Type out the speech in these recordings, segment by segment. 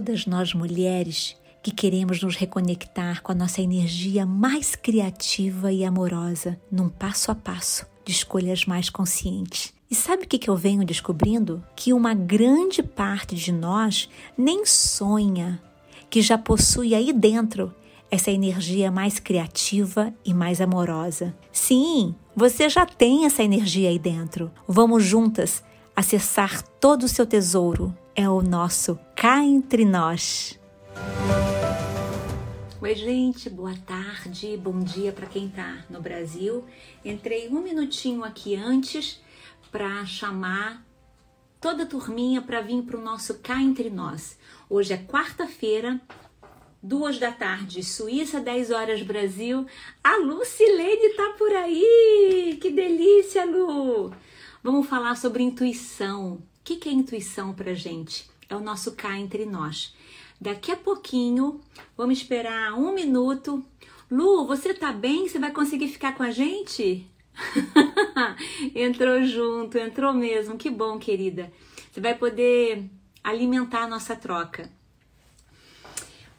todas nós mulheres que queremos nos reconectar com a nossa energia mais criativa e amorosa, num passo a passo de escolhas mais conscientes. E sabe o que eu venho descobrindo? Que uma grande parte de nós nem sonha que já possui aí dentro essa energia mais criativa e mais amorosa. Sim, você já tem essa energia aí dentro. Vamos juntas acessar todo o seu tesouro. É o nosso cá entre nós. Oi, gente, boa tarde, bom dia para quem está no Brasil. Entrei um minutinho aqui antes para chamar toda a turminha para vir para o nosso Cá Entre Nós. Hoje é quarta-feira, duas da tarde, Suíça, 10 horas Brasil. A Lucilene tá por aí! Que delícia, Lu! Vamos falar sobre intuição. O que é intuição pra gente? É o nosso cá entre nós. Daqui a pouquinho, vamos esperar um minuto. Lu, você tá bem? Você vai conseguir ficar com a gente? entrou junto, entrou mesmo. Que bom, querida. Você vai poder alimentar a nossa troca.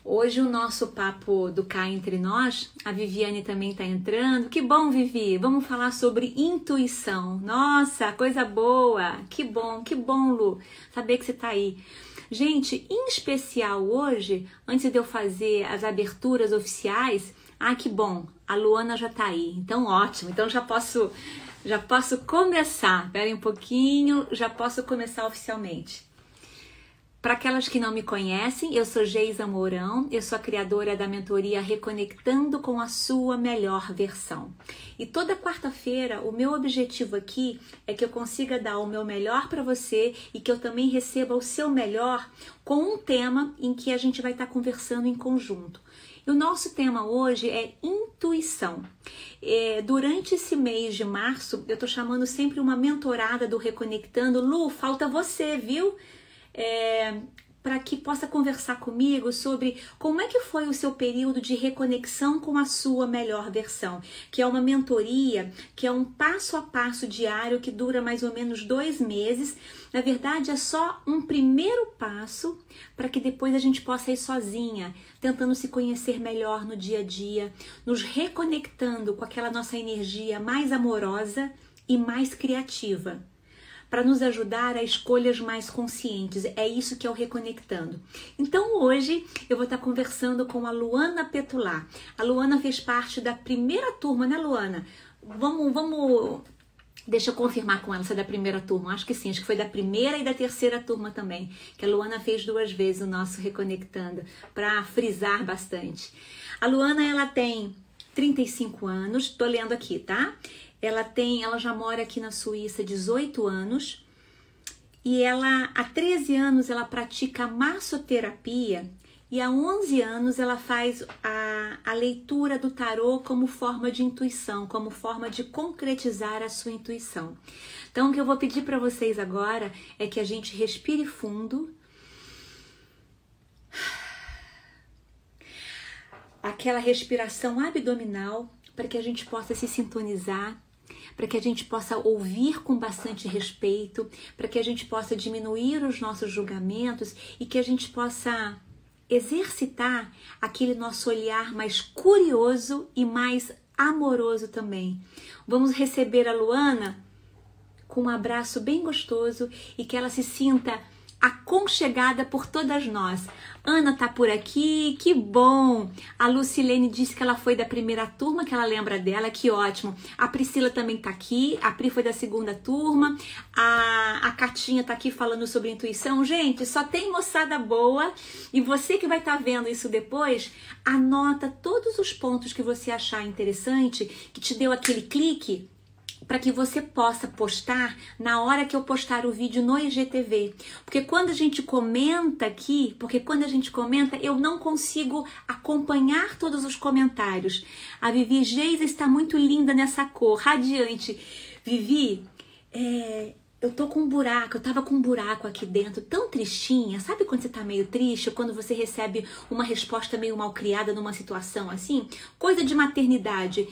Hoje o nosso papo do cá entre nós, a Viviane também está entrando. Que bom, Vivi! Vamos falar sobre intuição. Nossa, coisa boa! Que bom, que bom, Lu, saber que você está aí. Gente, em especial hoje, antes de eu fazer as aberturas oficiais, ah, que bom, a Luana já está aí. Então, ótimo. Então já posso já posso começar. Espera um pouquinho, já posso começar oficialmente. Para aquelas que não me conhecem, eu sou Geisa Mourão, eu sou a criadora da mentoria Reconectando com a Sua Melhor Versão. E toda quarta-feira, o meu objetivo aqui é que eu consiga dar o meu melhor para você e que eu também receba o seu melhor com um tema em que a gente vai estar tá conversando em conjunto. E o nosso tema hoje é intuição. É, durante esse mês de março, eu estou chamando sempre uma mentorada do Reconectando. Lu, falta você, viu? É, para que possa conversar comigo sobre como é que foi o seu período de reconexão com a sua melhor versão, que é uma mentoria, que é um passo a passo diário que dura mais ou menos dois meses. Na verdade, é só um primeiro passo para que depois a gente possa ir sozinha, tentando se conhecer melhor no dia a dia, nos reconectando com aquela nossa energia mais amorosa e mais criativa para nos ajudar a escolhas mais conscientes. É isso que é o Reconectando. Então hoje eu vou estar conversando com a Luana Petulá. A Luana fez parte da primeira turma, né, Luana? Vamos, vamos Deixa eu confirmar com ela se é da primeira turma. Acho que sim, acho que foi da primeira e da terceira turma também. Que a Luana fez duas vezes o nosso Reconectando, para frisar bastante. A Luana, ela tem 35 anos, tô lendo aqui, tá? Ela tem, ela já mora aqui na Suíça 18 anos e ela há 13 anos ela pratica massoterapia e há 11 anos ela faz a, a leitura do tarô como forma de intuição, como forma de concretizar a sua intuição. Então, o que eu vou pedir para vocês agora é que a gente respire fundo. Aquela respiração abdominal para que a gente possa se sintonizar para que a gente possa ouvir com bastante respeito, para que a gente possa diminuir os nossos julgamentos e que a gente possa exercitar aquele nosso olhar mais curioso e mais amoroso também. Vamos receber a Luana com um abraço bem gostoso e que ela se sinta aconchegada por todas nós. Ana tá por aqui, que bom! A Lucilene disse que ela foi da primeira turma, que ela lembra dela, que ótimo. A Priscila também tá aqui, a Pri foi da segunda turma, a, a Catinha tá aqui falando sobre intuição. Gente, só tem moçada boa e você que vai estar tá vendo isso depois, anota todos os pontos que você achar interessante, que te deu aquele clique para que você possa postar na hora que eu postar o vídeo no IGTV. Porque quando a gente comenta aqui, porque quando a gente comenta, eu não consigo acompanhar todos os comentários. A Vivi Geisa está muito linda nessa cor, radiante. Vivi, é, eu tô com um buraco, eu tava com um buraco aqui dentro, tão tristinha. Sabe quando você tá meio triste, quando você recebe uma resposta meio mal criada numa situação assim? Coisa de maternidade.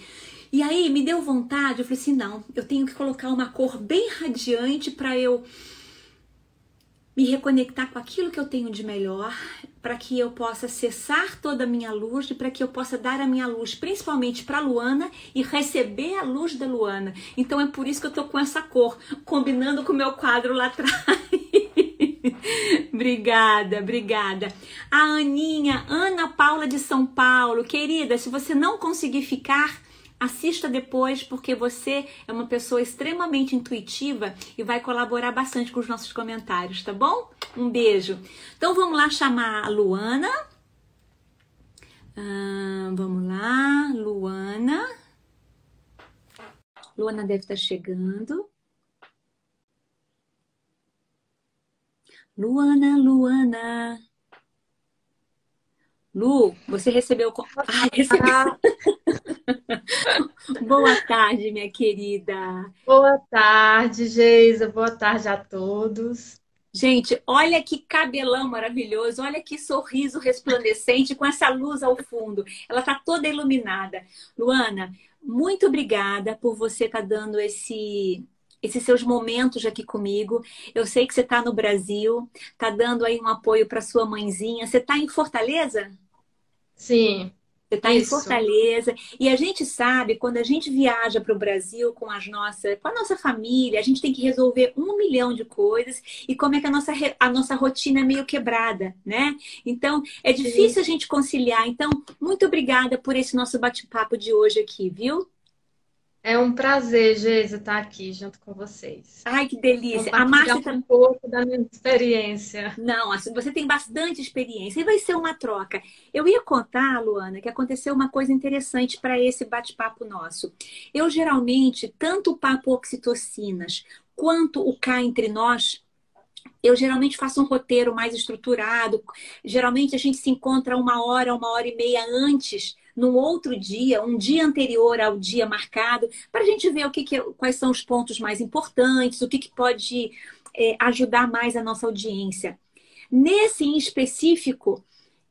E aí me deu vontade, eu falei assim, não, eu tenho que colocar uma cor bem radiante para eu me reconectar com aquilo que eu tenho de melhor, para que eu possa cessar toda a minha luz e para que eu possa dar a minha luz, principalmente para Luana e receber a luz da Luana. Então é por isso que eu tô com essa cor, combinando com o meu quadro lá atrás. obrigada, obrigada. A Aninha, Ana Paula de São Paulo, querida, se você não conseguir ficar, assista depois, porque você é uma pessoa extremamente intuitiva e vai colaborar bastante com os nossos comentários, tá bom? Um beijo. Então vamos lá chamar a Luana. Ah, vamos lá, Luana. Luana deve estar chegando. Luana, Luana. Lu, você recebeu. Ai, recebeu. Boa tarde, minha querida. Boa tarde, Geisa. Boa tarde a todos. Gente, olha que cabelão maravilhoso, olha que sorriso resplandecente com essa luz ao fundo. Ela tá toda iluminada. Luana, muito obrigada por você estar tá dando esse esses seus momentos aqui comigo. Eu sei que você está no Brasil, está dando aí um apoio para sua mãezinha. Você está em Fortaleza? Sim. Você está em Fortaleza. E a gente sabe, quando a gente viaja para o Brasil com, as nossas, com a nossa família, a gente tem que resolver um milhão de coisas e como é que a nossa, a nossa rotina é meio quebrada, né? Então, é difícil Sim. a gente conciliar. Então, muito obrigada por esse nosso bate-papo de hoje aqui, viu? É um prazer, Geisa, estar aqui junto com vocês. Ai, que delícia. A Márcia tá... um pouco da minha experiência. Não, assim, você tem bastante experiência e vai ser uma troca. Eu ia contar, Luana, que aconteceu uma coisa interessante para esse bate-papo nosso. Eu geralmente, tanto o papo oxitocinas quanto o cá entre nós, eu geralmente faço um roteiro mais estruturado. Geralmente a gente se encontra uma hora, uma hora e meia antes num outro dia, um dia anterior ao dia marcado, para a gente ver o que, que, quais são os pontos mais importantes, o que, que pode é, ajudar mais a nossa audiência. Nesse em específico,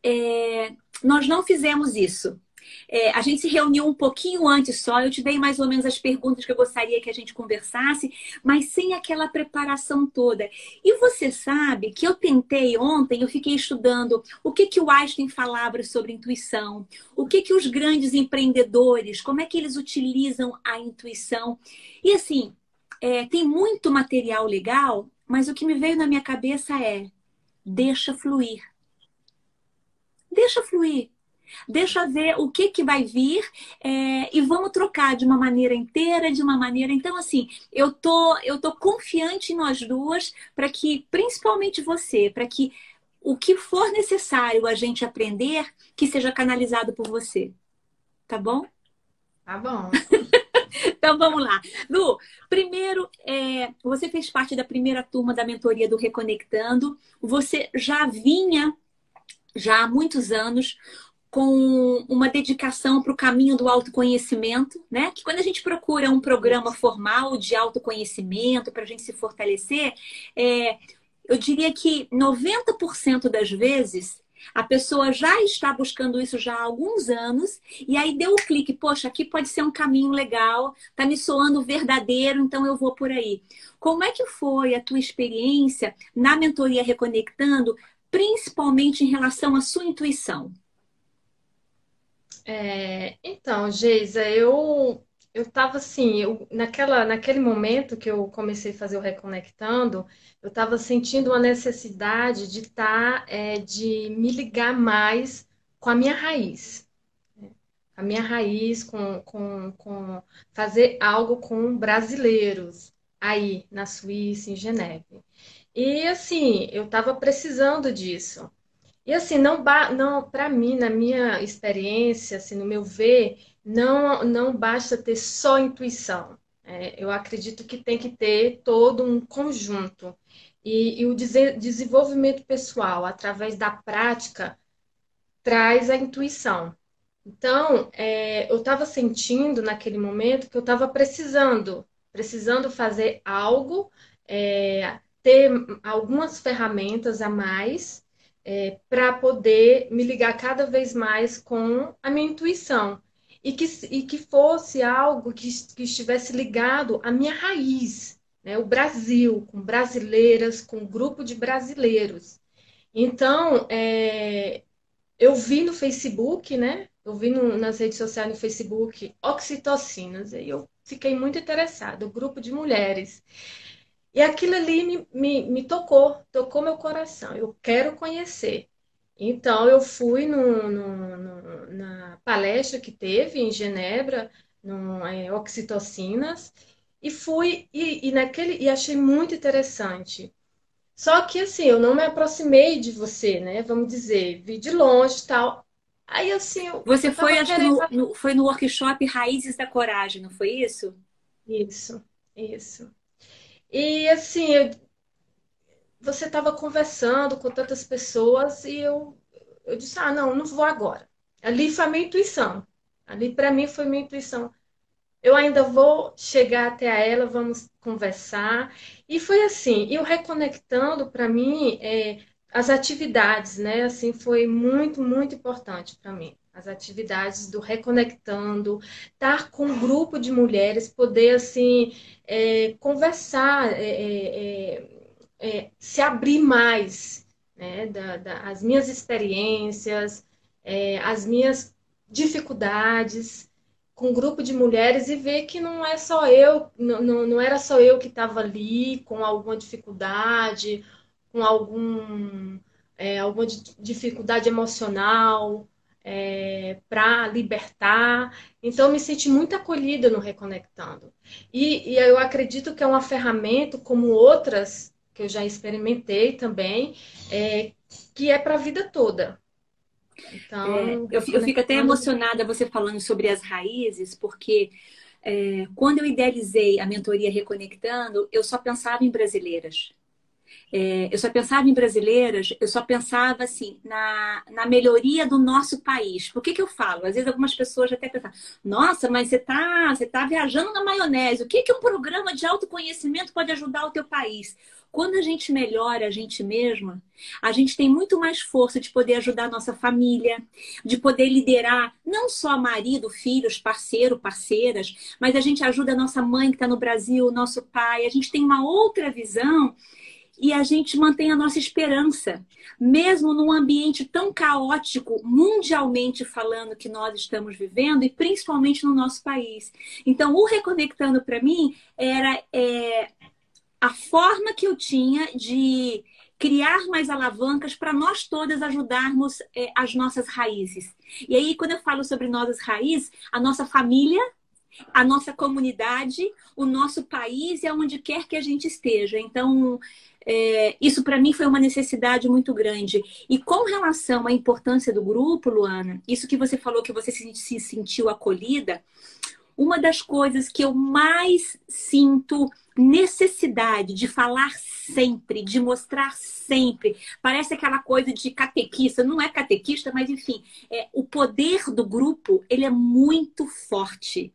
é, nós não fizemos isso. É, a gente se reuniu um pouquinho antes só, eu te dei mais ou menos as perguntas que eu gostaria que a gente conversasse, mas sem aquela preparação toda. E você sabe que eu tentei ontem, eu fiquei estudando o que, que o Einstein falava sobre intuição, o que, que os grandes empreendedores, como é que eles utilizam a intuição. E assim, é, tem muito material legal, mas o que me veio na minha cabeça é: deixa fluir. Deixa fluir. Deixa ver o que, que vai vir é, e vamos trocar de uma maneira inteira, de uma maneira. Então, assim, eu tô, eu tô confiante em nós duas para que, principalmente você, para que o que for necessário a gente aprender, que seja canalizado por você. Tá bom? Tá bom. então vamos lá. Lu, primeiro, é, você fez parte da primeira turma da mentoria do Reconectando. Você já vinha, já há muitos anos, com uma dedicação para o caminho do autoconhecimento, né? Que quando a gente procura um programa formal de autoconhecimento para a gente se fortalecer, é, eu diria que 90% das vezes a pessoa já está buscando isso já há alguns anos e aí deu o clique, poxa, aqui pode ser um caminho legal, tá me soando verdadeiro, então eu vou por aí. Como é que foi a tua experiência na mentoria Reconectando, principalmente em relação à sua intuição? É, então, Geisa, eu eu estava assim, eu, naquela, naquele momento que eu comecei a fazer o Reconectando, eu estava sentindo uma necessidade de estar, tá, é, de me ligar mais com a minha raiz. Né? A minha raiz, com, com, com fazer algo com brasileiros aí na Suíça, em Geneve. E assim, eu estava precisando disso. E assim, não, não para mim, na minha experiência, assim, no meu ver, não, não basta ter só intuição. É, eu acredito que tem que ter todo um conjunto. E, e o desenvolvimento pessoal, através da prática, traz a intuição. Então, é, eu estava sentindo naquele momento que eu estava precisando, precisando fazer algo, é, ter algumas ferramentas a mais é, para poder me ligar cada vez mais com a minha intuição. E que, e que fosse algo que, que estivesse ligado à minha raiz. né? o Brasil, com brasileiras, com um grupo de brasileiros. Então, é, eu vi no Facebook, né? Eu vi no, nas redes sociais, no Facebook, oxitocinas, e eu fiquei muito interessada, o grupo de mulheres. E aquilo ali me, me, me tocou, tocou meu coração. Eu quero conhecer. Então, eu fui no, no, no, na palestra que teve em Genebra, no é, Oxitocinas, e fui e, e, naquele e achei muito interessante. Só que assim, eu não me aproximei de você, né? Vamos dizer, vi de longe tal. Aí assim, eu, você eu foi acho querendo... no, no, foi no workshop Raízes da Coragem, não foi isso? Isso, isso. E assim, eu, você estava conversando com tantas pessoas e eu, eu disse, ah, não, não vou agora. Ali foi a minha intuição. Ali para mim foi minha intuição. Eu ainda vou chegar até a ela, vamos conversar. E foi assim, e o reconectando para mim é, as atividades, né? Assim, foi muito, muito importante para mim. As atividades do reconectando, estar com um grupo de mulheres, poder assim é, conversar, é, é, é é, se abrir mais, né, da, da, as minhas experiências, é, as minhas dificuldades com um grupo de mulheres e ver que não é só eu, não, não era só eu que estava ali com alguma dificuldade, com algum, alguma dificuldade emocional, é, para libertar. Então, eu me senti muito acolhida no Reconectando. E, e, eu acredito que é uma ferramenta, como outras que eu já experimentei também, é, que é para a vida toda. Então, é, eu, eu, fico até emocionada você falando sobre as raízes, porque é, quando eu idealizei a mentoria Reconectando, eu só pensava em brasileiras. É, eu só pensava em brasileiras, eu só pensava assim na, na melhoria do nosso país. Por que, que eu falo? Às vezes algumas pessoas até pensam, nossa, mas você está você tá viajando na maionese. O que, que um programa de autoconhecimento pode ajudar o teu país? Quando a gente melhora a gente mesma, a gente tem muito mais força de poder ajudar a nossa família, de poder liderar não só marido, filhos, parceiro, parceiras, mas a gente ajuda a nossa mãe que está no Brasil, nosso pai. A gente tem uma outra visão e a gente mantém a nossa esperança, mesmo num ambiente tão caótico, mundialmente falando, que nós estamos vivendo, e principalmente no nosso país. Então, o Reconectando para mim era é, a forma que eu tinha de criar mais alavancas para nós todas ajudarmos é, as nossas raízes. E aí, quando eu falo sobre nossas raízes, a nossa família, a nossa comunidade, o nosso país e aonde quer que a gente esteja. Então, é, isso para mim foi uma necessidade muito grande. E com relação à importância do grupo, Luana, isso que você falou que você se, se sentiu acolhida, uma das coisas que eu mais sinto necessidade de falar sempre, de mostrar sempre. Parece aquela coisa de catequista, não é catequista, mas enfim, é, o poder do grupo ele é muito forte.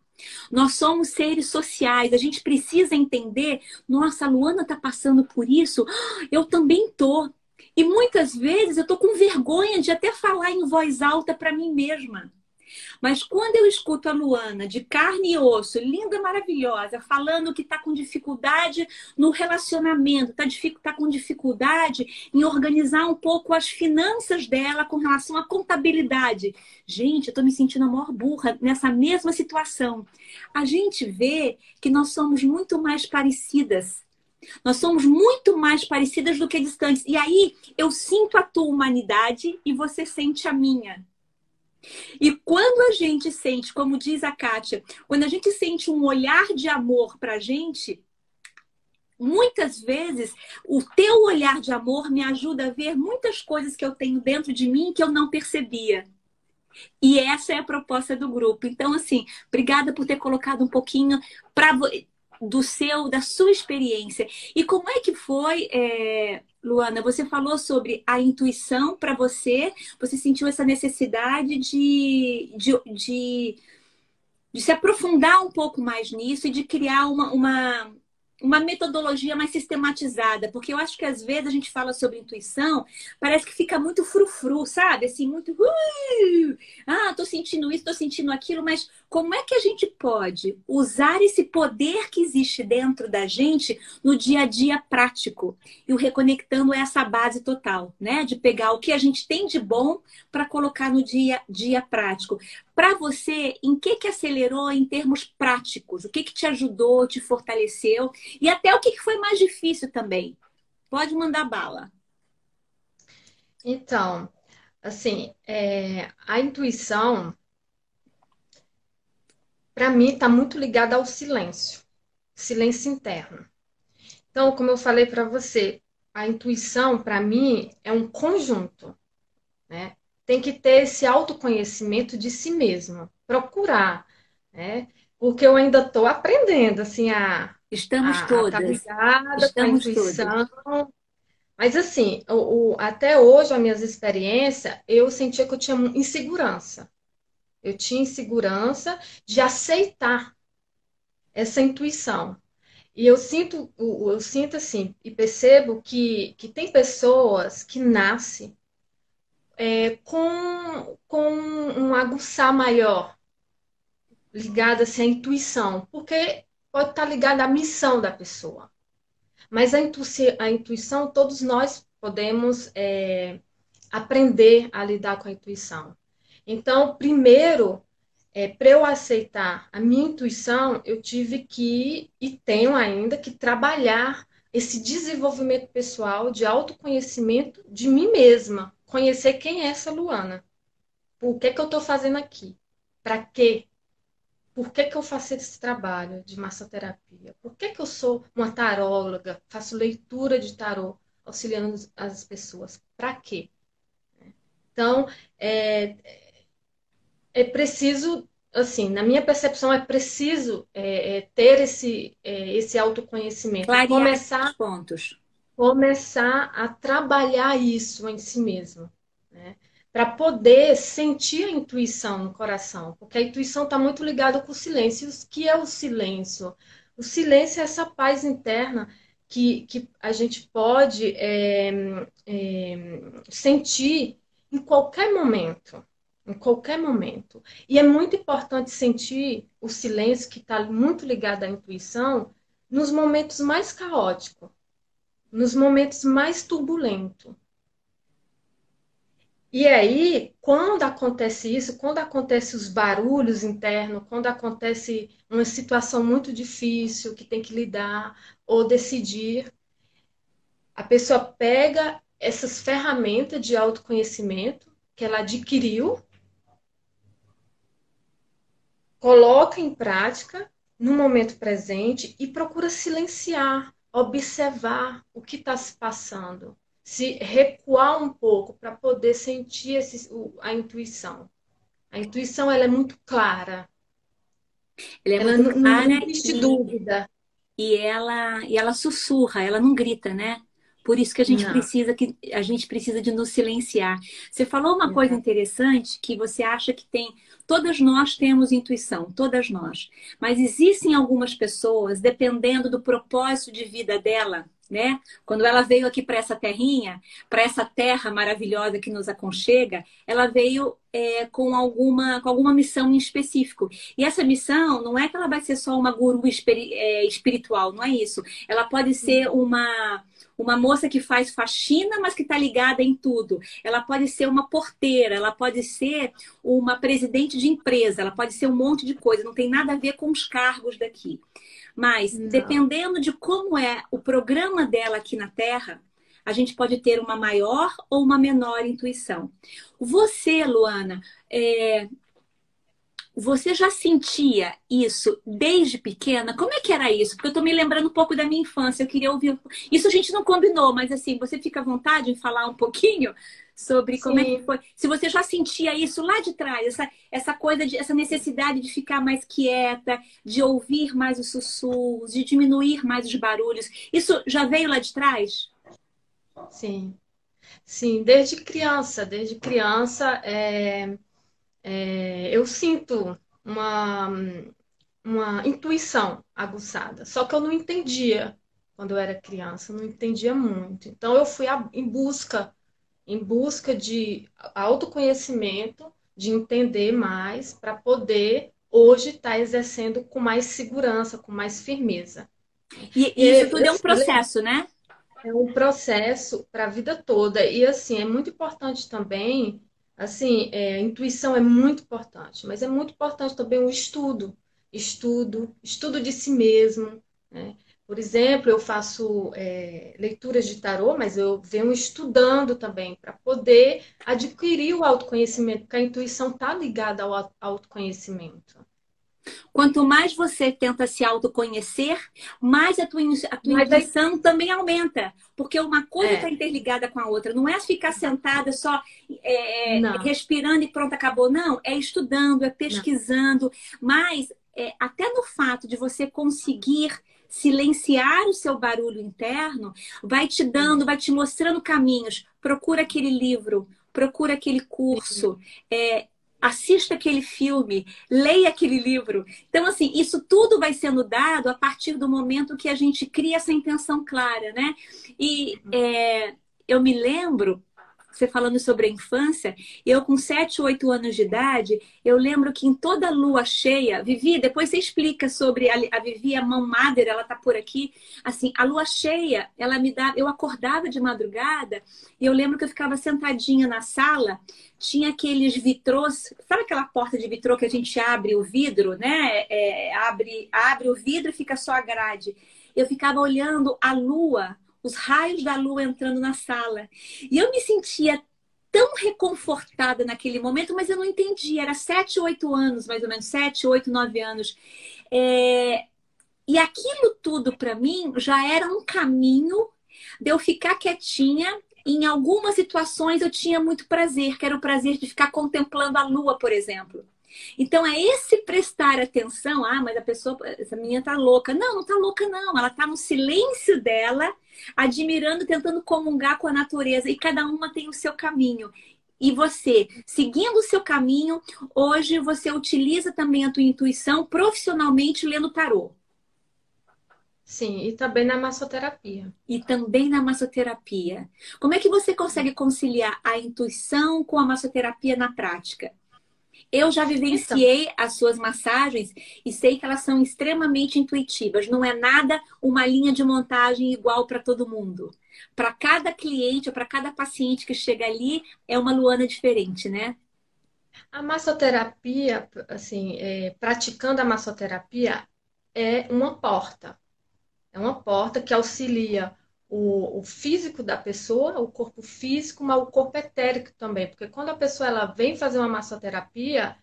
Nós somos seres sociais, a gente precisa entender. Nossa, a Luana está passando por isso, eu também tô. E muitas vezes eu tô com vergonha de até falar em voz alta para mim mesma. Mas quando eu escuto a Luana, de carne e osso, linda, maravilhosa, falando que está com dificuldade no relacionamento, está tá com dificuldade em organizar um pouco as finanças dela com relação à contabilidade. Gente, eu estou me sentindo a maior burra nessa mesma situação. A gente vê que nós somos muito mais parecidas. Nós somos muito mais parecidas do que distantes. E aí eu sinto a tua humanidade e você sente a minha. E quando a gente sente, como diz a Kátia, quando a gente sente um olhar de amor para a gente, muitas vezes o teu olhar de amor me ajuda a ver muitas coisas que eu tenho dentro de mim que eu não percebia. E essa é a proposta do grupo. Então, assim, obrigada por ter colocado um pouquinho para do seu, da sua experiência. E como é que foi, é, Luana? Você falou sobre a intuição para você, você sentiu essa necessidade de, de, de, de, se aprofundar um pouco mais nisso e de criar uma, uma, uma metodologia mais sistematizada, porque eu acho que às vezes a gente fala sobre intuição, parece que fica muito frufru, sabe? Assim, muito. Uh, ah, tô sentindo isso, estou sentindo aquilo, mas como é que a gente pode usar esse poder que existe dentro da gente no dia a dia prático? E o Reconectando é essa base total, né? De pegar o que a gente tem de bom para colocar no dia a dia prático. Para você, em que que acelerou em termos práticos? O que que te ajudou, te fortaleceu? E até o que, que foi mais difícil também? Pode mandar bala. Então, assim, é, a intuição, para mim, está muito ligada ao silêncio, silêncio interno. Então, como eu falei para você, a intuição, para mim, é um conjunto, né? Tem que ter esse autoconhecimento de si mesmo, procurar, né? Porque eu ainda estou aprendendo, assim, a... Estamos a, todas. A ligada Estamos com a intuição. Todas. Mas assim, o, o, até hoje, as minhas experiências, eu sentia que eu tinha insegurança. Eu tinha insegurança de aceitar essa intuição. E eu sinto, eu sinto assim, e percebo que, que tem pessoas que nascem é, com, com um aguçar maior, ligada assim, à intuição, porque pode estar ligada à missão da pessoa. Mas a, a intuição, todos nós podemos é, aprender a lidar com a intuição. Então, primeiro, é, para eu aceitar a minha intuição, eu tive que, e tenho ainda, que trabalhar esse desenvolvimento pessoal de autoconhecimento de mim mesma. Conhecer quem é essa Luana. O que, é que eu estou fazendo aqui? Para quê? Por que, que eu faço esse trabalho de massoterapia? Por que, que eu sou uma taróloga? Faço leitura de tarô, auxiliando as pessoas. Para quê? Então, é, é preciso, assim, na minha percepção, é preciso é, é, ter esse, é, esse autoconhecimento. Clarear começar, pontos. Começar a trabalhar isso em si mesmo. Né? para poder sentir a intuição no coração, porque a intuição está muito ligada com o silêncio. O que é o silêncio? O silêncio é essa paz interna que, que a gente pode é, é, sentir em qualquer momento. Em qualquer momento. E é muito importante sentir o silêncio, que está muito ligado à intuição, nos momentos mais caóticos, nos momentos mais turbulentos. E aí, quando acontece isso, quando acontece os barulhos internos, quando acontece uma situação muito difícil que tem que lidar ou decidir, a pessoa pega essas ferramentas de autoconhecimento que ela adquiriu, coloca em prática no momento presente e procura silenciar, observar o que está se passando se recuar um pouco para poder sentir esse, a intuição. A intuição ela é muito clara. Ela, é ela muito não, clara não existe e, dúvida. E ela, e ela sussurra, ela não grita, né? Por isso que a gente não. precisa que a gente precisa de nos silenciar. Você falou uma coisa interessante que você acha que tem todas nós temos intuição, todas nós. Mas existem algumas pessoas, dependendo do propósito de vida dela, né? Quando ela veio aqui para essa terrinha, para essa terra maravilhosa que nos aconchega, ela veio é, com alguma com alguma missão em específico. E essa missão não é que ela vai ser só uma guru é, espiritual, não é isso. Ela pode ser uma uma moça que faz faxina, mas que está ligada em tudo. Ela pode ser uma porteira, ela pode ser uma presidente de empresa, ela pode ser um monte de coisa, não tem nada a ver com os cargos daqui. Mas, Não. dependendo de como é o programa dela aqui na Terra, a gente pode ter uma maior ou uma menor intuição. Você, Luana, é... você já sentia isso desde pequena? Como é que era isso? Porque eu estou me lembrando um pouco da minha infância. Eu queria ouvir. Isso a gente não combinou, mas assim, você fica à vontade em falar um pouquinho sobre como Sim. é que foi. Se você já sentia isso lá de trás, essa, essa coisa de essa necessidade de ficar mais quieta, de ouvir mais os sussurros, de diminuir mais os barulhos, isso já veio lá de trás? Sim. Sim, desde criança, desde criança é, é, eu sinto uma, uma intuição aguçada, só que eu não entendia quando eu era criança, eu não entendia muito. Então eu fui a, em busca em busca de autoconhecimento de entender mais para poder hoje estar tá exercendo com mais segurança, com mais firmeza. E, e isso tudo é um processo, né? É um processo para a vida toda. E assim, é muito importante também, assim, é, a intuição é muito importante, mas é muito importante também o estudo. Estudo, estudo de si mesmo. Né? Por exemplo, eu faço é, leituras de tarô, mas eu venho estudando também para poder adquirir o autoconhecimento, porque a intuição está ligada ao autoconhecimento. Quanto mais você tenta se autoconhecer, mais a tua, a tua intuição também aumenta. Porque uma coisa está é. interligada com a outra. Não é ficar sentada só é, respirando e pronto, acabou. Não, é estudando, é pesquisando. Não. Mas é, até no fato de você conseguir silenciar o seu barulho interno, vai te dando, vai te mostrando caminhos. Procura aquele livro, procura aquele curso, é, assista aquele filme, leia aquele livro. Então, assim, isso tudo vai sendo dado a partir do momento que a gente cria essa intenção clara, né? E é, eu me lembro você falando sobre a infância, eu com 7, 8 anos de idade, eu lembro que em toda lua cheia, Vivi, depois você explica sobre a, a Vivi, a mão madre, ela tá por aqui, assim, a lua cheia, ela me dá, eu acordava de madrugada e eu lembro que eu ficava sentadinha na sala, tinha aqueles vitrôs, sabe aquela porta de vitrô que a gente abre o vidro, né? É, abre, abre o vidro e fica só a grade. Eu ficava olhando a lua os raios da lua entrando na sala. E eu me sentia tão reconfortada naquele momento, mas eu não entendia. Era sete, oito anos, mais ou menos, sete, oito, nove anos. É... E aquilo tudo para mim já era um caminho de eu ficar quietinha. Em algumas situações eu tinha muito prazer, que era o prazer de ficar contemplando a lua, por exemplo. Então é esse prestar atenção, ah, mas a pessoa, essa menina tá louca. Não, não tá louca não, ela tá no silêncio dela, admirando, tentando comungar com a natureza e cada uma tem o seu caminho. E você, seguindo o seu caminho, hoje você utiliza também a tua intuição profissionalmente lendo tarô. Sim, e também na massoterapia. E também na massoterapia. Como é que você consegue conciliar a intuição com a massoterapia na prática? Eu já vivenciei então. as suas massagens e sei que elas são extremamente intuitivas. Não é nada uma linha de montagem igual para todo mundo. Para cada cliente, para cada paciente que chega ali, é uma Luana diferente, né? A massoterapia, assim, é, praticando a massoterapia, é uma porta. É uma porta que auxilia o, o, físico da pessoa, o corpo físico, mas o corpo etérico também. Porque quando a pessoa ela vem fazer uma massoterapia,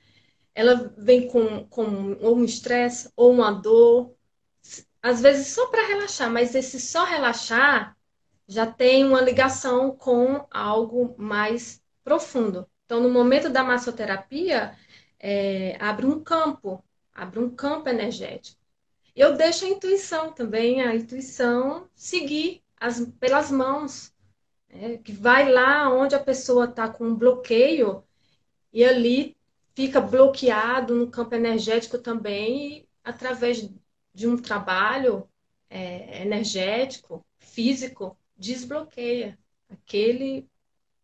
ela vem com, com ou um estresse ou uma dor, às vezes só para relaxar, mas esse só relaxar já tem uma ligação com algo mais profundo. Então, no momento da massoterapia, é, abre um campo, abre um campo energético. Eu deixo a intuição também, a intuição seguir as, pelas mãos, né? que vai lá onde a pessoa está com um bloqueio e ali fica bloqueado no campo energético também, e, através de um trabalho é, energético, físico, desbloqueia aquele,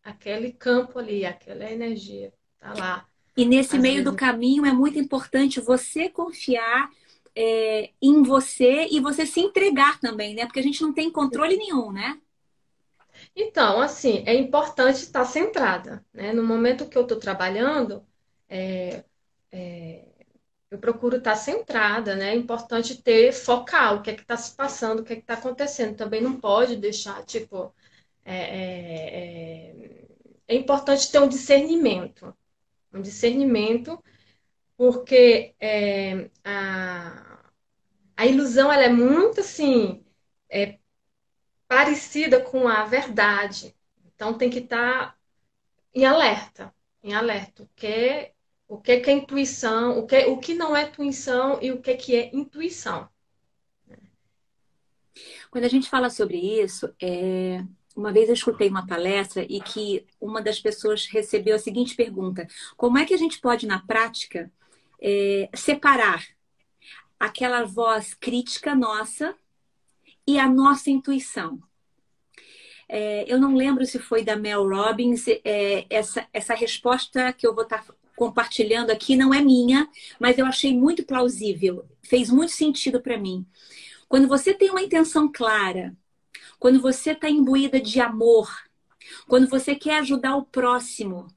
aquele campo ali, aquela energia, tá lá. E nesse Às meio vezes... do caminho é muito importante você confiar é, em você e você se entregar também, né? Porque a gente não tem controle nenhum, né? Então, assim, é importante estar centrada, né? No momento que eu estou trabalhando, é, é, eu procuro estar centrada, né? É importante ter, focar o que é que está se passando, o que é que está acontecendo. Também não pode deixar, tipo... É, é, é, é importante ter um discernimento. Um discernimento, porque é, a, a ilusão ela é muito assim é, parecida com a verdade. Então tem que estar tá em alerta, em alerta. O que o que, que é intuição, o que, o que não é intuição e o que, que é intuição. Quando a gente fala sobre isso, é... uma vez eu escutei uma palestra e que uma das pessoas recebeu a seguinte pergunta: como é que a gente pode, na prática, é... separar aquela voz crítica nossa e a nossa intuição. É, eu não lembro se foi da Mel Robbins, é, essa, essa resposta que eu vou estar tá compartilhando aqui não é minha, mas eu achei muito plausível, fez muito sentido para mim. Quando você tem uma intenção clara, quando você está imbuída de amor, quando você quer ajudar o próximo,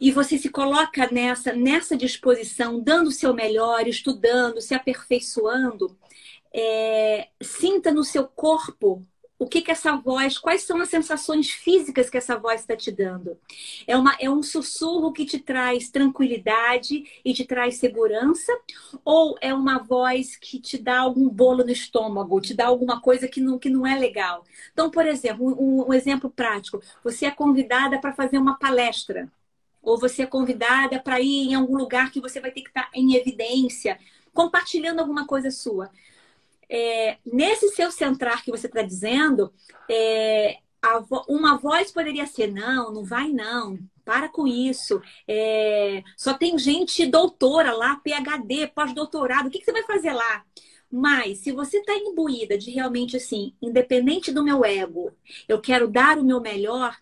e você se coloca nessa, nessa disposição, dando o seu melhor, estudando, se aperfeiçoando, é, sinta no seu corpo o que que essa voz, quais são as sensações físicas que essa voz está te dando. É, uma, é um sussurro que te traz tranquilidade e te traz segurança, ou é uma voz que te dá algum bolo no estômago, te dá alguma coisa que não, que não é legal. Então, por exemplo, um, um exemplo prático: você é convidada para fazer uma palestra, ou você é convidada para ir em algum lugar que você vai ter que estar tá em evidência, compartilhando alguma coisa sua é, nesse seu centrar que você está dizendo, é, vo uma voz poderia ser: não, não vai não, para com isso. É, só tem gente doutora lá, PhD, pós-doutorado, o que, que você vai fazer lá? Mas se você está imbuída de realmente assim, independente do meu ego, eu quero dar o meu melhor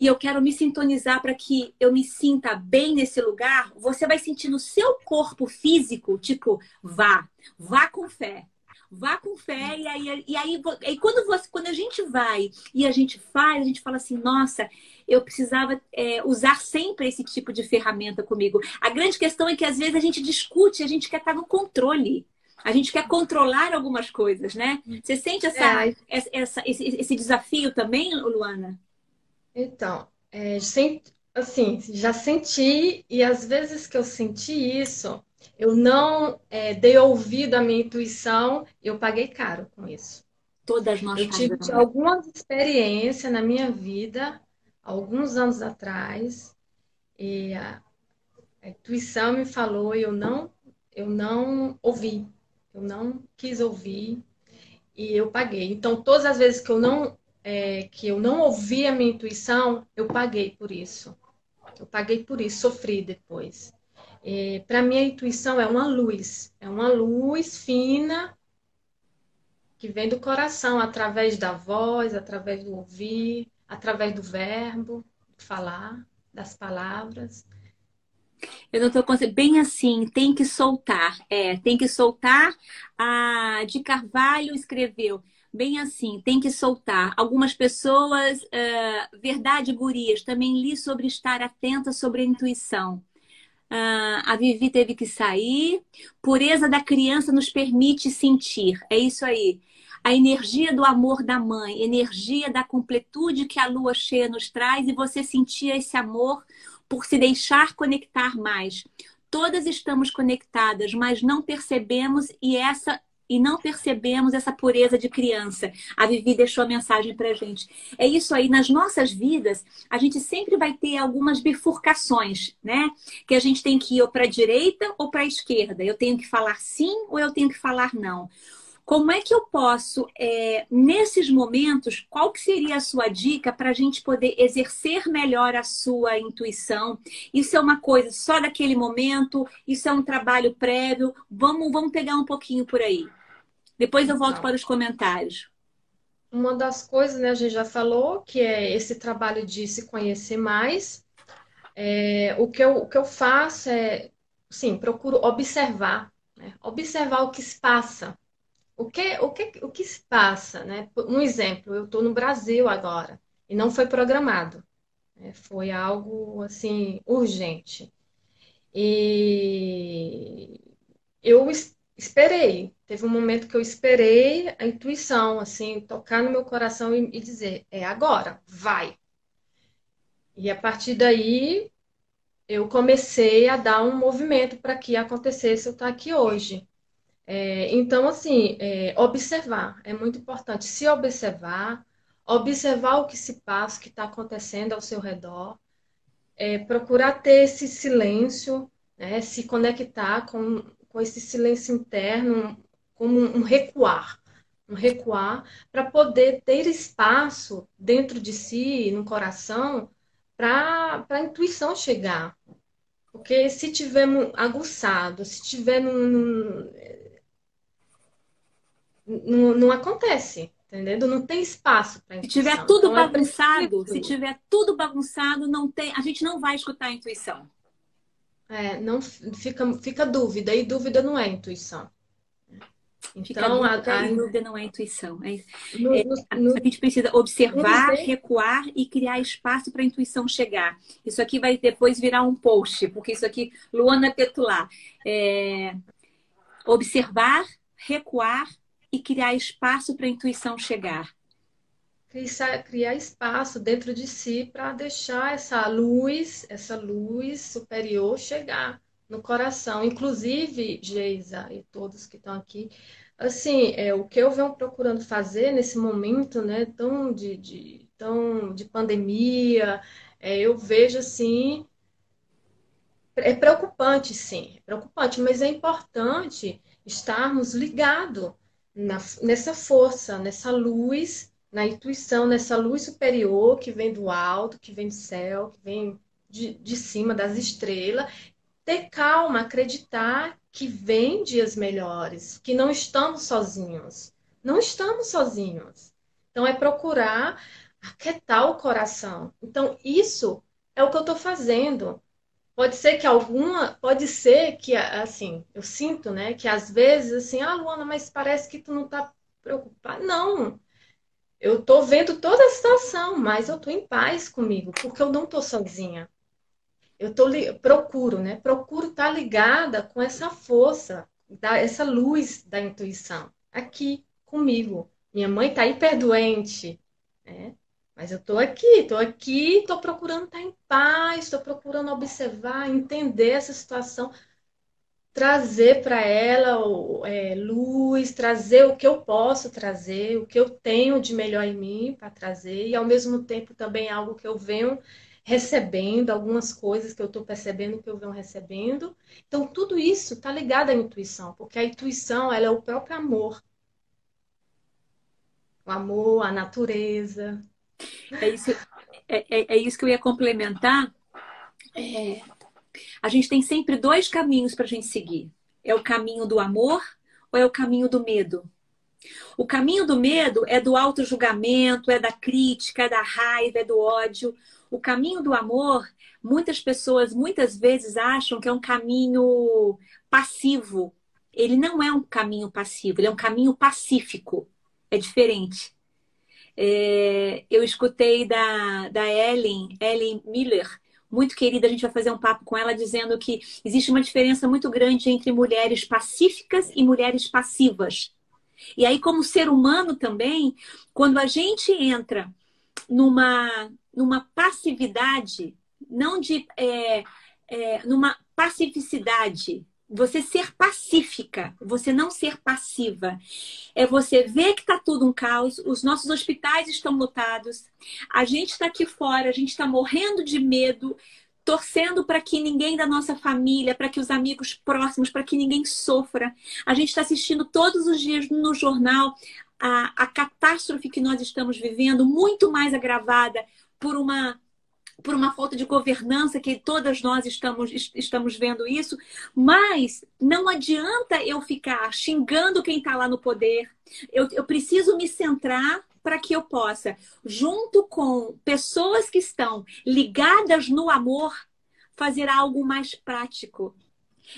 e eu quero me sintonizar para que eu me sinta bem nesse lugar, você vai sentir no seu corpo físico, tipo, vá, vá com fé. Vá com fé, e aí, e aí e quando, você, quando a gente vai e a gente faz, a gente fala assim, nossa, eu precisava é, usar sempre esse tipo de ferramenta comigo. A grande questão é que às vezes a gente discute, a gente quer estar no controle. A gente quer controlar algumas coisas, né? Você sente essa, é. essa, essa esse, esse, desafio também, Luana? Então, é, assim, já senti, e às vezes que eu senti isso, eu não é, dei ouvido à minha intuição, eu paguei caro com isso. Todas nós Eu tive algumas experiências na minha vida, alguns anos atrás, e a, a intuição me falou eu não, eu não ouvi, eu não quis ouvir e eu paguei. Então, todas as vezes que eu não é, que eu não ouvi a minha intuição, eu paguei por isso. Eu paguei por isso, sofri depois. É, para mim, a intuição é uma luz, é uma luz fina que vem do coração, através da voz, através do ouvir, através do verbo, falar, das palavras. Eu não estou conseguindo. Bem assim, tem que soltar. É, tem que soltar. A de Carvalho escreveu. Bem assim, tem que soltar. Algumas pessoas, uh, verdade, gurias, também li sobre estar atenta sobre a intuição. Uh, a Vivi teve que sair. Pureza da criança nos permite sentir. É isso aí. A energia do amor da mãe, energia da completude que a lua cheia nos traz e você sentia esse amor por se deixar conectar mais. Todas estamos conectadas, mas não percebemos e essa e não percebemos essa pureza de criança. A Vivi deixou a mensagem para gente. É isso aí, nas nossas vidas, a gente sempre vai ter algumas bifurcações, né? Que a gente tem que ir para a direita ou para a esquerda. Eu tenho que falar sim ou eu tenho que falar não. Como é que eu posso, é, nesses momentos, qual que seria a sua dica para a gente poder exercer melhor a sua intuição? Isso é uma coisa só daquele momento? Isso é um trabalho prévio? Vamos, vamos pegar um pouquinho por aí. Depois eu volto para os comentários. Uma das coisas, né, a gente já falou, que é esse trabalho de se conhecer mais. É, o, que eu, o que eu faço é, sim, procuro observar, né? observar o que se passa. O que, o que, o que se passa, né? Um exemplo, eu estou no Brasil agora e não foi programado. Né? Foi algo, assim, urgente. E eu esperei. Teve um momento que eu esperei a intuição, assim, tocar no meu coração e, e dizer: é agora, vai. E a partir daí, eu comecei a dar um movimento para que acontecesse eu estar aqui hoje. É, então, assim, é, observar é muito importante. Se observar, observar o que se passa, o que está acontecendo ao seu redor, é, procurar ter esse silêncio, né, se conectar com com esse silêncio interno, como um recuar, um recuar para poder ter espaço dentro de si, no coração, para a intuição chegar. Porque se tiver aguçado, se tiver num, não, não acontece, entendeu? Não tem espaço para Se tiver tudo então, é bagunçado, é se tiver tudo bagunçado, não tem, a gente não vai escutar a intuição. É, não fica, fica dúvida, e dúvida não é intuição. Então, a, a... dúvida não é intuição. É, no, é, no, a gente precisa observar, recuar e criar espaço para a intuição chegar. Isso aqui vai depois virar um post, porque isso aqui, Luana Petular, é, observar, recuar e criar espaço para a intuição chegar. Criar espaço dentro de si para deixar essa luz, essa luz superior chegar no coração. Inclusive, Geisa e todos que estão aqui, assim, é, o que eu venho procurando fazer nesse momento, né, tão de, de tão de pandemia, é, eu vejo assim, é preocupante, sim, é preocupante, mas é importante estarmos ligados nessa força, nessa luz, na intuição, nessa luz superior que vem do alto, que vem do céu, que vem de, de cima das estrelas. Ter calma, acreditar que vem dias melhores, que não estamos sozinhos. Não estamos sozinhos. Então, é procurar aquietar o coração. Então, isso é o que eu estou fazendo. Pode ser que alguma, pode ser que, assim, eu sinto, né, que às vezes, assim, ah, Luana, mas parece que tu não está preocupada. Não, eu estou vendo toda a situação, mas eu estou em paz comigo, porque eu não estou sozinha. Eu tô, procuro, né, procuro estar tá ligada com essa força, da, essa luz da intuição, aqui comigo. Minha mãe está hiper doente, né? Mas eu estou aqui, estou aqui, estou procurando estar em paz, estou procurando observar, entender essa situação, trazer para ela é, luz, trazer o que eu posso trazer, o que eu tenho de melhor em mim para trazer, e ao mesmo tempo também algo que eu venho recebendo, algumas coisas que eu estou percebendo que eu venho recebendo. Então, tudo isso está ligado à intuição, porque a intuição ela é o próprio amor. O amor, a natureza, é isso, é, é, é isso que eu ia complementar. É, a gente tem sempre dois caminhos para a gente seguir: é o caminho do amor ou é o caminho do medo? O caminho do medo é do auto-julgamento, é da crítica, é da raiva, é do ódio. O caminho do amor, muitas pessoas muitas vezes acham que é um caminho passivo. Ele não é um caminho passivo, ele é um caminho pacífico. É diferente. É, eu escutei da, da Ellen, Ellen Miller, muito querida, a gente vai fazer um papo com ela dizendo que existe uma diferença muito grande entre mulheres pacíficas e mulheres passivas. E aí, como ser humano também, quando a gente entra numa, numa passividade, não de. É, é, numa pacificidade, você ser pacífica, você não ser passiva. É você ver que está tudo um caos, os nossos hospitais estão lotados, a gente está aqui fora, a gente está morrendo de medo, torcendo para que ninguém da nossa família, para que os amigos próximos, para que ninguém sofra. A gente está assistindo todos os dias no jornal a, a catástrofe que nós estamos vivendo, muito mais agravada por uma por uma falta de governança, que todas nós estamos, estamos vendo isso, mas não adianta eu ficar xingando quem está lá no poder. Eu, eu preciso me centrar para que eu possa, junto com pessoas que estão ligadas no amor, fazer algo mais prático.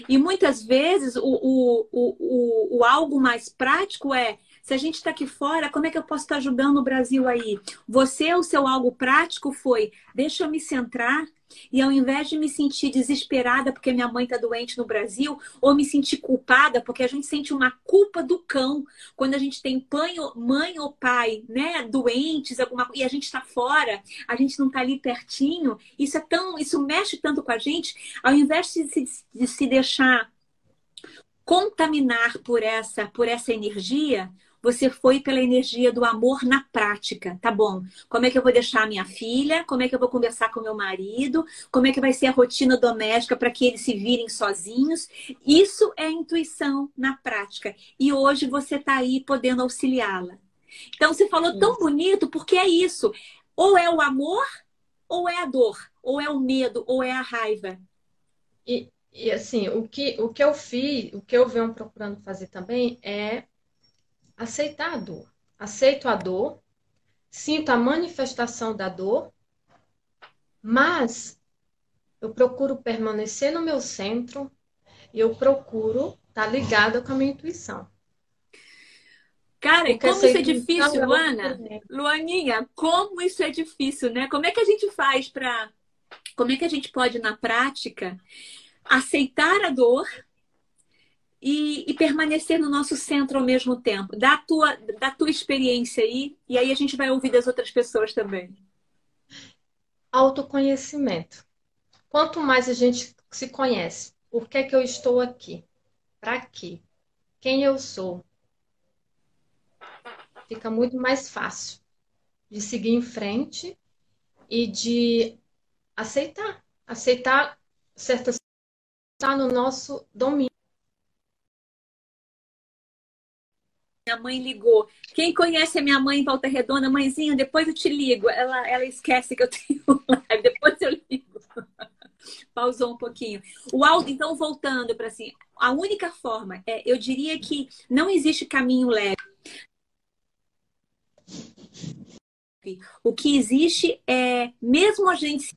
E muitas vezes o, o, o, o, o algo mais prático é se a gente está aqui fora, como é que eu posso estar tá ajudando o Brasil aí? Você, o seu algo prático foi: deixa eu me centrar e ao invés de me sentir desesperada porque minha mãe está doente no Brasil, ou me sentir culpada, porque a gente sente uma culpa do cão quando a gente tem pai, mãe ou pai, né, doentes, alguma e a gente está fora, a gente não está ali pertinho, isso é tão, isso mexe tanto com a gente, ao invés de se, de se deixar contaminar por essa, por essa energia, você foi pela energia do amor na prática, tá bom? Como é que eu vou deixar a minha filha? Como é que eu vou conversar com meu marido? Como é que vai ser a rotina doméstica para que eles se virem sozinhos? Isso é intuição na prática. E hoje você está aí podendo auxiliá-la. Então você falou tão bonito porque é isso. Ou é o amor, ou é a dor, ou é o medo, ou é a raiva. E, e assim, o que, o que eu fiz, o que eu venho procurando fazer também é aceitar a dor. Aceito a dor, sinto a manifestação da dor, mas eu procuro permanecer no meu centro e eu procuro estar tá ligada com a minha intuição. Cara, e como isso é difícil, Luana? Luaninha, como isso é difícil, né? Como é que a gente faz para. Como é que a gente pode, na prática, aceitar a dor e, e, permanecer no nosso centro ao mesmo tempo? Da tua, da tua experiência aí, e aí a gente vai ouvir das outras pessoas também. Autoconhecimento. Quanto mais a gente se conhece, por que, que eu estou aqui? Para quê? Quem eu sou? fica muito mais fácil de seguir em frente e de aceitar, aceitar certas está no nosso domínio. Minha mãe ligou. Quem conhece a minha mãe em Volta Redonda, mãezinha, depois eu te ligo. Ela, ela esquece que eu tenho live, depois eu ligo. Pausou um pouquinho. O áudio, então, voltando para assim, a única forma, é, eu diria que não existe caminho leve. O que existe é, mesmo a gente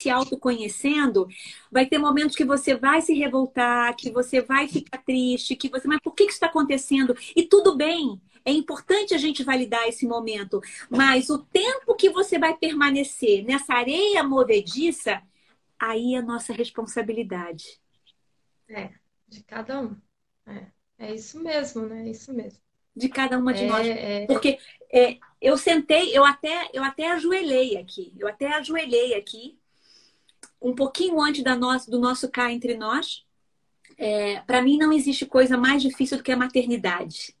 se autoconhecendo, vai ter momentos que você vai se revoltar, que você vai ficar triste, que você, mas por que, que isso está acontecendo? E tudo bem, é importante a gente validar esse momento, mas o tempo que você vai permanecer nessa areia movediça, aí é nossa responsabilidade. É, de cada um. É, é isso mesmo, né? É isso mesmo de cada uma de é, nós. É... Porque é, eu sentei, eu até, eu até ajoelhei aqui, eu até ajoelhei aqui, um pouquinho antes da nossa, do nosso cá entre nós. É, Para mim não existe coisa mais difícil do que a maternidade.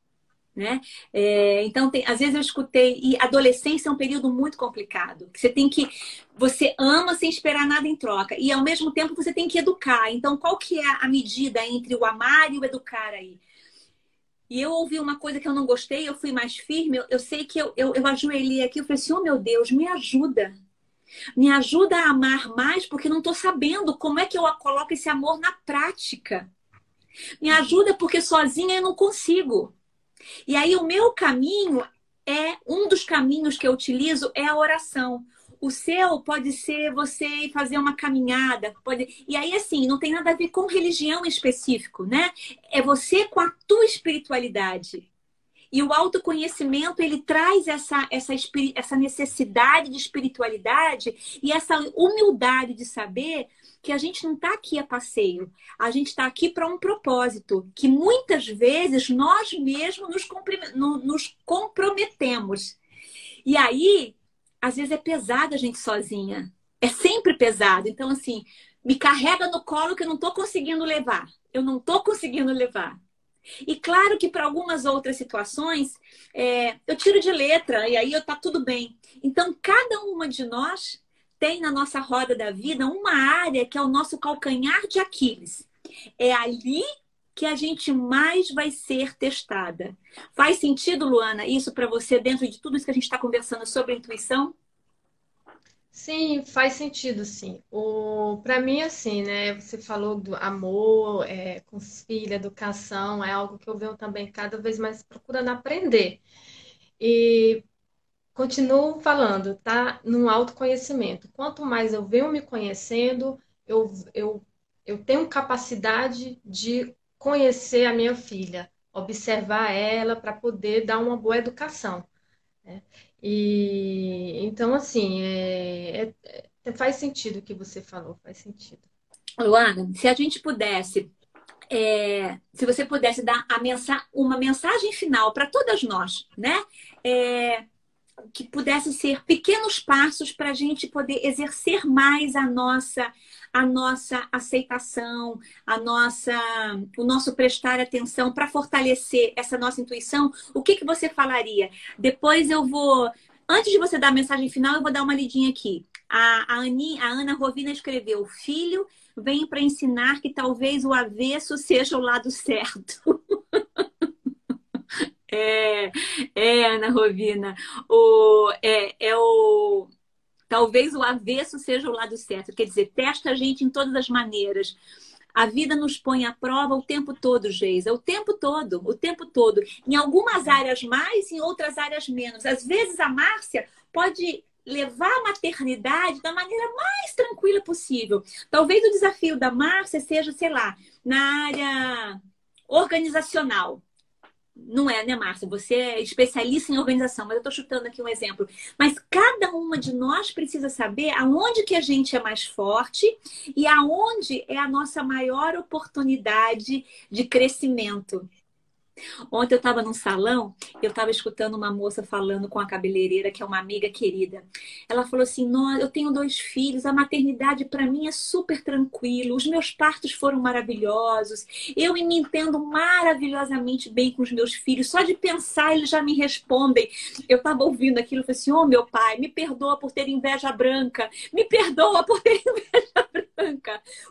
Né? É, então, tem, às vezes eu escutei, e adolescência é um período muito complicado, você tem que, você ama sem esperar nada em troca, e ao mesmo tempo você tem que educar. Então, qual que é a medida entre o amar e o educar aí? e eu ouvi uma coisa que eu não gostei, eu fui mais firme, eu, eu sei que eu, eu, eu ajoelhei aqui, eu falei assim, oh meu Deus, me ajuda. Me ajuda a amar mais, porque não estou sabendo como é que eu coloco esse amor na prática. Me ajuda porque sozinha eu não consigo. E aí o meu caminho é um dos caminhos que eu utilizo é a oração. O seu pode ser você fazer uma caminhada, pode. E aí, assim, não tem nada a ver com religião específico, né? É você com a tua espiritualidade. E o autoconhecimento, ele traz essa, essa, essa necessidade de espiritualidade e essa humildade de saber que a gente não está aqui a passeio, a gente está aqui para um propósito, que muitas vezes nós mesmos nos, nos comprometemos. E aí às vezes é pesado a gente sozinha. É sempre pesado. Então, assim, me carrega no colo que eu não estou conseguindo levar. Eu não estou conseguindo levar. E claro que para algumas outras situações, é, eu tiro de letra e aí está tudo bem. Então, cada uma de nós tem na nossa roda da vida uma área que é o nosso calcanhar de Aquiles. É ali que a gente mais vai ser testada. Faz sentido, Luana, isso para você dentro de tudo isso que a gente está conversando sobre intuição? Sim, faz sentido, sim. O, para mim, assim, né? Você falou do amor, é, com os filhos, educação, é algo que eu venho também cada vez mais procurando aprender. E continuo falando, tá? No autoconhecimento. Quanto mais eu venho me conhecendo, eu, eu, eu tenho capacidade de conhecer a minha filha, observar ela para poder dar uma boa educação. Né? E então, assim, é, é, é, faz sentido o que você falou, faz sentido. Luana, se a gente pudesse, é, se você pudesse dar mensa uma mensagem final para todas nós, né? Que pudesse ser pequenos passos para a gente poder exercer mais a nossa a nossa aceitação, a nossa o nosso prestar atenção para fortalecer essa nossa intuição, o que que você falaria? Depois eu vou Antes de você dar a mensagem final, eu vou dar uma lidinha aqui. A, a, Ani, a Ana Rovina escreveu: Filho, vem para ensinar que talvez o avesso seja o lado certo. É, é, Ana Rovina. O, é, é o. Talvez o avesso seja o lado certo. Quer dizer, testa a gente em todas as maneiras. A vida nos põe à prova o tempo todo, Geisa. O tempo todo, o tempo todo. Em algumas áreas mais, em outras áreas menos. Às vezes a Márcia pode levar a maternidade da maneira mais tranquila possível. Talvez o desafio da Márcia seja, sei lá, na área organizacional. Não é, né, Márcia? Você é especialista em organização, mas eu estou chutando aqui um exemplo. Mas cada uma de nós precisa saber aonde que a gente é mais forte e aonde é a nossa maior oportunidade de crescimento. Ontem eu estava num salão, eu estava escutando uma moça falando com a cabeleireira, que é uma amiga querida. Ela falou assim: eu tenho dois filhos, a maternidade para mim é super tranquilo, os meus partos foram maravilhosos, eu me entendo maravilhosamente bem com os meus filhos, só de pensar eles já me respondem. Eu estava ouvindo aquilo e falei assim: oh meu pai, me perdoa por ter inveja branca, me perdoa por ter inveja branca,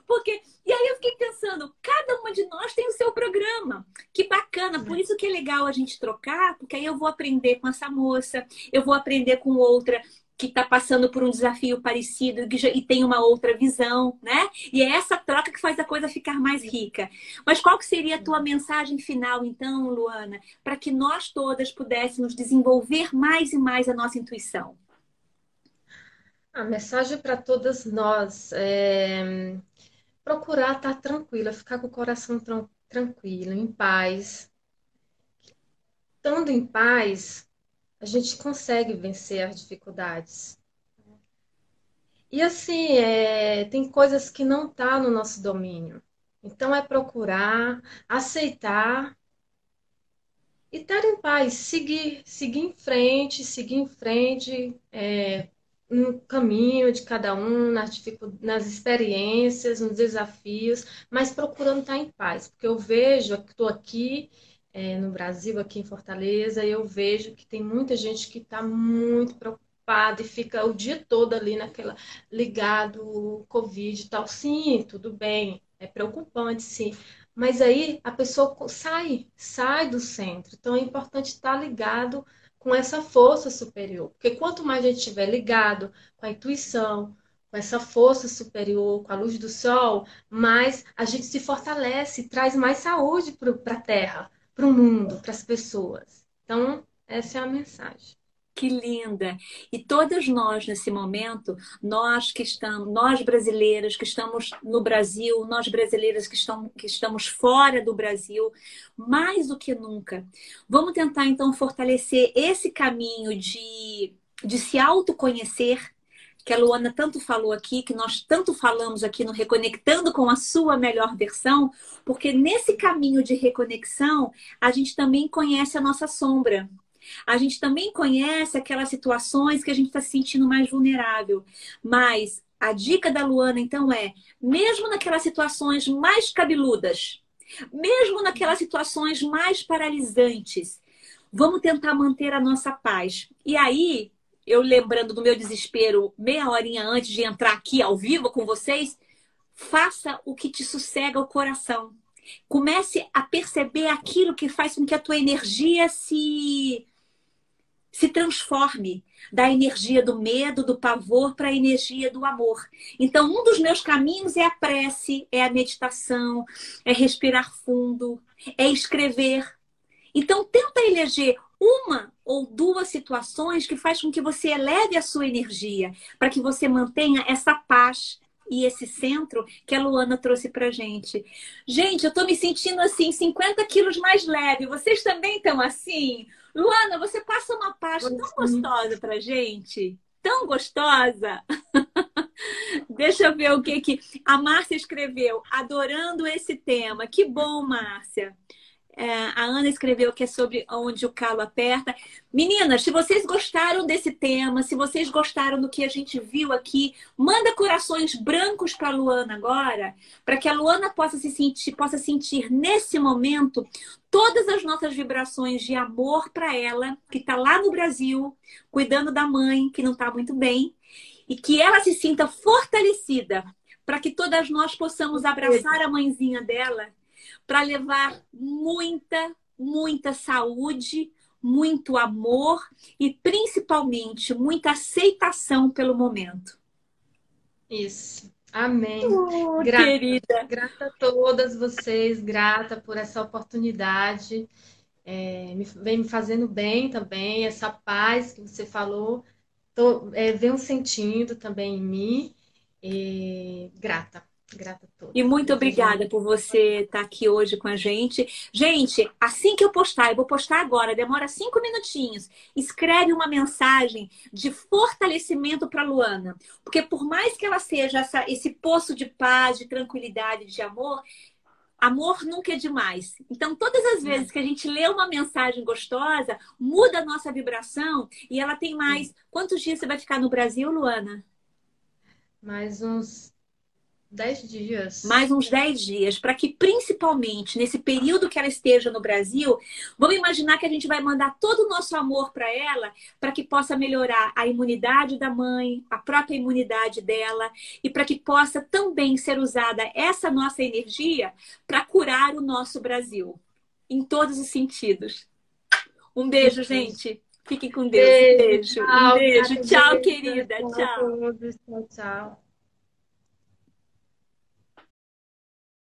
porque e aí eu fiquei pensando, cada uma de nós tem o seu programa. Que bacana, por isso que é legal a gente trocar, porque aí eu vou aprender com essa moça, eu vou aprender com outra que está passando por um desafio parecido e tem uma outra visão, né? E é essa troca que faz a coisa ficar mais rica. Mas qual que seria a tua mensagem final, então, Luana, para que nós todas pudéssemos desenvolver mais e mais a nossa intuição? A mensagem para todas nós é procurar estar tranquila, ficar com o coração tranquilo, em paz. Estando em paz, a gente consegue vencer as dificuldades. E assim, é, tem coisas que não tá no nosso domínio. Então é procurar, aceitar e estar em paz, seguir, seguir em frente, seguir em frente, é, no caminho de cada um, nas, nas experiências, nos desafios, mas procurando estar em paz, porque eu vejo, estou aqui é, no Brasil, aqui em Fortaleza, e eu vejo que tem muita gente que está muito preocupada e fica o dia todo ali naquela ligado Covid e tal. Sim, tudo bem, é preocupante, sim. Mas aí a pessoa sai, sai do centro. Então é importante estar ligado com essa força superior. Porque quanto mais a gente estiver ligado com a intuição, com essa força superior, com a luz do sol, mais a gente se fortalece, traz mais saúde para a Terra, para o mundo, para as pessoas. Então, essa é a mensagem. Que linda! E todas nós nesse momento, nós que estamos, nós brasileiras que estamos no Brasil, nós brasileiras que, estão, que estamos fora do Brasil, mais do que nunca, vamos tentar então fortalecer esse caminho de, de se autoconhecer, que a Luana tanto falou aqui, que nós tanto falamos aqui no Reconectando com a sua melhor versão, porque nesse caminho de reconexão, a gente também conhece a nossa sombra. A gente também conhece aquelas situações que a gente está se sentindo mais vulnerável. Mas a dica da Luana, então, é: mesmo naquelas situações mais cabeludas, mesmo naquelas situações mais paralisantes, vamos tentar manter a nossa paz. E aí, eu lembrando do meu desespero meia horinha antes de entrar aqui ao vivo com vocês, faça o que te sossega o coração. Comece a perceber aquilo que faz com que a tua energia se se transforme da energia do medo, do pavor para a energia do amor. Então, um dos meus caminhos é a prece, é a meditação, é respirar fundo, é escrever. Então, tenta eleger uma ou duas situações que faz com que você eleve a sua energia, para que você mantenha essa paz e esse centro que a Luana trouxe pra gente. Gente, eu tô me sentindo assim, 50 quilos mais leve. Vocês também estão assim? Luana, você passa uma paz tão gostosa pra gente. Tão gostosa. Deixa eu ver o que que a Márcia escreveu. Adorando esse tema. Que bom, Márcia. É, a Ana escreveu que é sobre onde o calo aperta. Meninas, se vocês gostaram desse tema, se vocês gostaram do que a gente viu aqui, manda corações brancos para a Luana agora, para que a Luana possa se sentir, possa sentir nesse momento todas as nossas vibrações de amor para ela, que está lá no Brasil, cuidando da mãe, que não está muito bem, e que ela se sinta fortalecida para que todas nós possamos abraçar a mãezinha dela para levar muita, muita saúde, muito amor e principalmente muita aceitação pelo momento. Isso. Amém. Oh, grata, querida. Grata a todas vocês, grata por essa oportunidade. É, me, vem me fazendo bem também, essa paz que você falou. tô, é, venho sentindo também em mim. E grata. Grata a todos. E muito obrigada por você estar aqui hoje com a gente. Gente, assim que eu postar, eu vou postar agora, demora cinco minutinhos. Escreve uma mensagem de fortalecimento para Luana. Porque por mais que ela seja essa, esse poço de paz, de tranquilidade, de amor, amor nunca é demais. Então, todas as vezes que a gente lê uma mensagem gostosa, muda a nossa vibração e ela tem mais. Quantos dias você vai ficar no Brasil, Luana? Mais uns Dez dias. Mais uns dez dias, para que principalmente nesse período que ela esteja no Brasil, vamos imaginar que a gente vai mandar todo o nosso amor para ela, para que possa melhorar a imunidade da mãe, a própria imunidade dela, e para que possa também ser usada essa nossa energia para curar o nosso Brasil, em todos os sentidos. Um beijo, gente. Fiquem com Deus. Beijo. beijo. Um beijo. Tchau, querida. Tchau. Tchau, tchau.